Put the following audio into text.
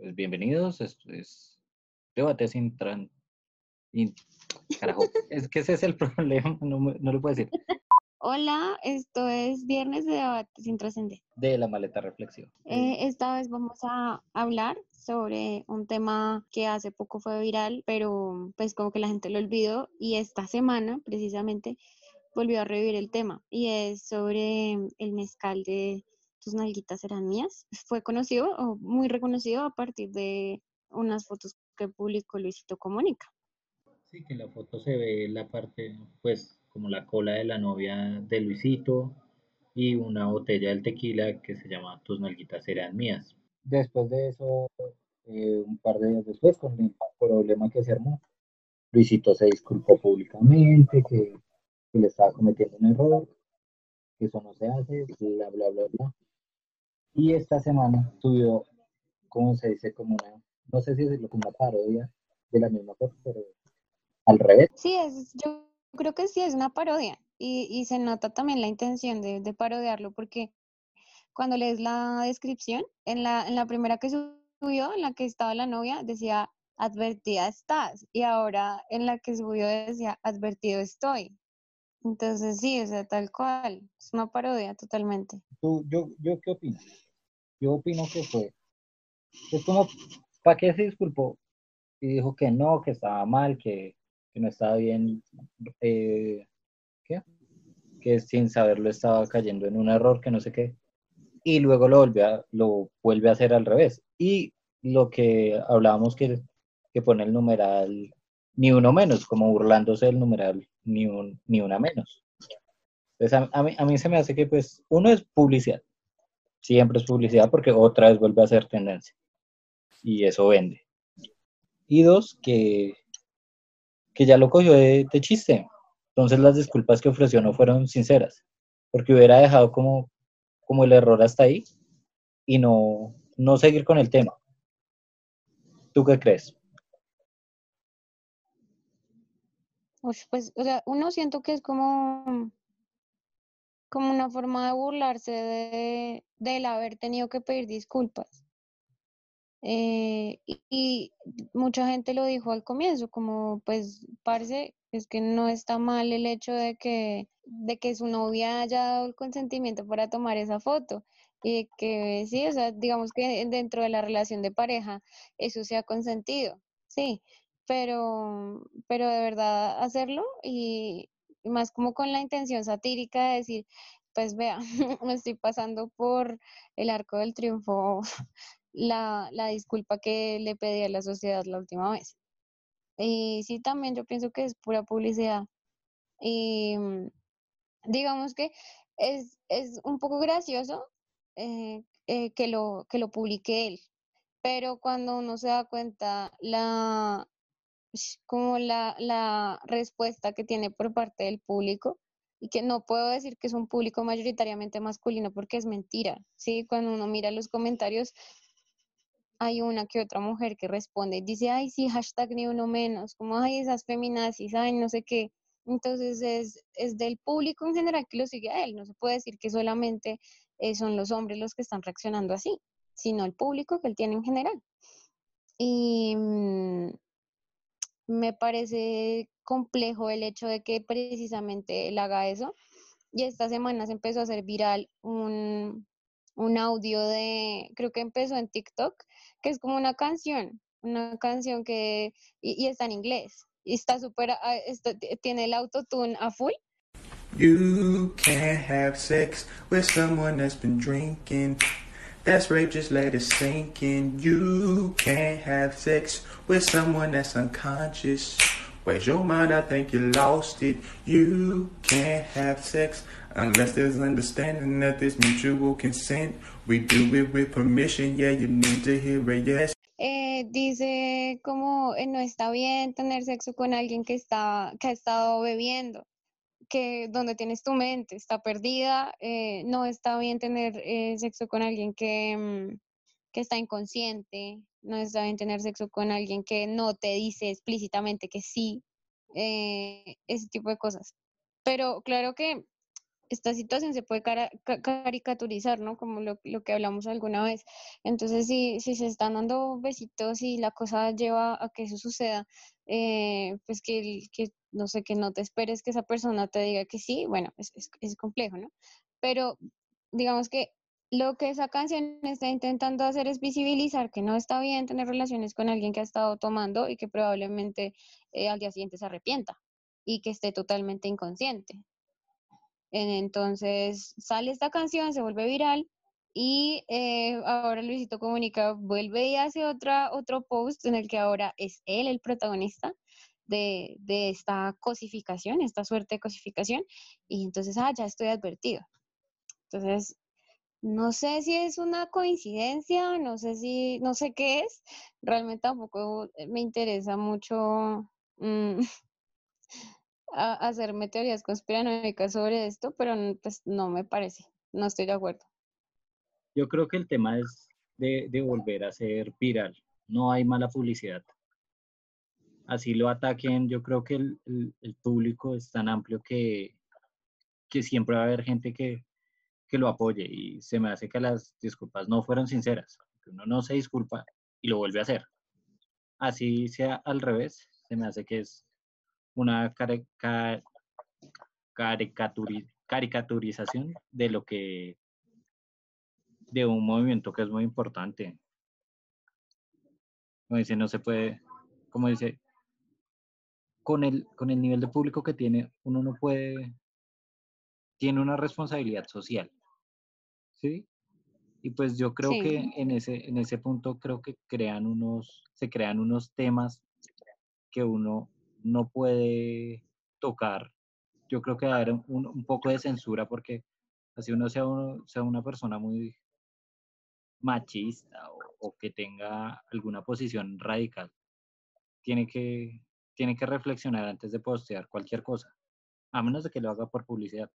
Pues bienvenidos, esto es Debate sin tran... in- Carajo, es que ese es el problema, no, no lo puedo decir. Hola, esto es Viernes de Debate sin Trascender. De la maleta reflexiva. Eh, esta vez vamos a hablar sobre un tema que hace poco fue viral, pero pues como que la gente lo olvidó y esta semana precisamente volvió a revivir el tema y es sobre el mezcal de tus nalguitas eran mías. Fue conocido o muy reconocido a partir de unas fotos que publicó Luisito Comunica. Sí, que en la foto se ve la parte, pues, como la cola de la novia de Luisito y una botella del tequila que se llama Tus nalguitas eran mías. Después de eso, eh, un par de días después, con el problema que se armó, Luisito se disculpó públicamente, que, que le estaba cometiendo un error, que eso no se hace, bla, bla, bla, bla. Y esta semana tuvo, ¿cómo se dice? Como una, no sé si decirlo como una parodia de la misma cosa, pero al revés. Sí, es, yo creo que sí es una parodia y, y se nota también la intención de, de parodiarlo porque cuando lees la descripción, en la, en la primera que subió, en la que estaba la novia, decía advertida estás y ahora en la que subió decía advertido estoy. Entonces sí, o sea, tal cual, es una parodia totalmente. ¿Tú, yo, yo qué opino? Yo opino que fue, es como, ¿para qué se disculpó? Y dijo que no, que estaba mal, que, no estaba bien, eh, ¿qué? Que sin saberlo estaba cayendo en un error, que no sé qué. Y luego lo, volvió a, lo vuelve a hacer al revés. Y lo que hablábamos que, que pone el numeral ni uno menos, como burlándose del numeral ni, un, ni una menos. Entonces a, mí, a mí se me hace que pues uno es publicidad, siempre es publicidad porque otra vez vuelve a ser tendencia y eso vende. Y dos, que, que ya lo cogió de, de chiste. Entonces las disculpas que ofreció no fueron sinceras, porque hubiera dejado como, como el error hasta ahí y no, no seguir con el tema. ¿Tú qué crees? Pues, o sea, uno siento que es como, como una forma de burlarse de, del haber tenido que pedir disculpas. Eh, y, mucha gente lo dijo al comienzo, como pues parece es que no está mal el hecho de que, de que su novia haya dado el consentimiento para tomar esa foto. Y que sí, o sea, digamos que dentro de la relación de pareja eso se ha consentido, sí, pero, pero de verdad hacerlo y más como con la intención satírica de decir, pues vea, me estoy pasando por el arco del triunfo la, la disculpa que le pedí a la sociedad la última vez. Y sí, también yo pienso que es pura publicidad. Y mm, digamos que es, es un poco gracioso eh, eh, que, lo, que lo publique él, pero cuando uno se da cuenta la, como la, la respuesta que tiene por parte del público, y que no puedo decir que es un público mayoritariamente masculino porque es mentira, ¿sí? Cuando uno mira los comentarios, hay una que otra mujer que responde y dice, ay, sí, hashtag ni uno menos, como, ay, esas feminazis, ay, no sé qué. Entonces es, es del público en general que lo sigue a él. No se puede decir que solamente eh, son los hombres los que están reaccionando así, sino el público que él tiene en general. Y mm, me parece complejo el hecho de que precisamente él haga eso. Y esta semana se empezó a hacer viral un, un audio de, creo que empezó en TikTok, que es como una canción, una canción que, y, y está en inglés, y está súper, ah, tiene el autotune a full. You can't have sex with someone that's been drinking. That's rape, just let it sink in. You can't have sex with someone that's unconscious. Where's your mind? I think you lost it. You can't have sex unless there's understanding that there's mutual consent. We do it with permission, yeah, you need to hear a yes. Eh, dice como eh, no está bien tener sexo con alguien que está, que ha estado bebiendo, que donde tienes tu mente está perdida, eh, no está bien tener eh, sexo con alguien que, mm, que está inconsciente, no está bien tener sexo con alguien que no te dice explícitamente que sí, eh, ese tipo de cosas. Pero claro que esta situación se puede caricaturizar, ¿no? Como lo, que hablamos alguna vez. Entonces, si, se están dando besitos y la cosa lleva a que eso suceda, eh, pues que, no sé, que no te esperes que esa persona te diga que sí, bueno, es complejo, ¿no? Pero digamos que lo que esa canción está intentando hacer es visibilizar que no está bien tener relaciones con alguien que ha estado tomando y que probablemente eh, al día siguiente se arrepienta y que esté totalmente inconsciente. En- Entonces sale esta canción, se vuelve viral y eh, ahora Luisito Comunica vuelve y hace otra, otro post en el que ahora es él el protagonista de, de esta cosificación, esta suerte de cosificación y entonces, ah, ya estoy advertido. Entonces, no sé si es una coincidencia, no sé si, no sé qué es. Realmente tampoco me interesa mucho mm, a- hacerme teorías conspiranoicas sobre esto, pero pues no me parece, no estoy de acuerdo. Yo creo que el tema es de, de volver a ser viral. No hay mala publicidad. Así lo ataquen, yo creo que el, el- el público es tan amplio que, que siempre va a haber gente que, que lo apoye y se me hace que las disculpas no fueron sinceras. Que uno no se disculpa y lo vuelve a hacer. Así sea al revés, se me hace que es una caricaturi- caricaturización de lo que de un movimiento que es muy importante. Como dice, no se puede, como dice, con el, con el nivel de público que tiene, uno no puede, tiene una responsabilidad social. ¿Sí? Y pues yo creo Sí. que en ese, en ese punto creo que crean unos, se crean unos temas que uno no puede tocar. Yo creo que va a haber un, un poco de censura porque así uno sea, uno sea una persona muy machista o, o que tenga alguna posición radical, tiene que, tiene que reflexionar antes de postear cualquier cosa, a menos de que lo haga por publicidad.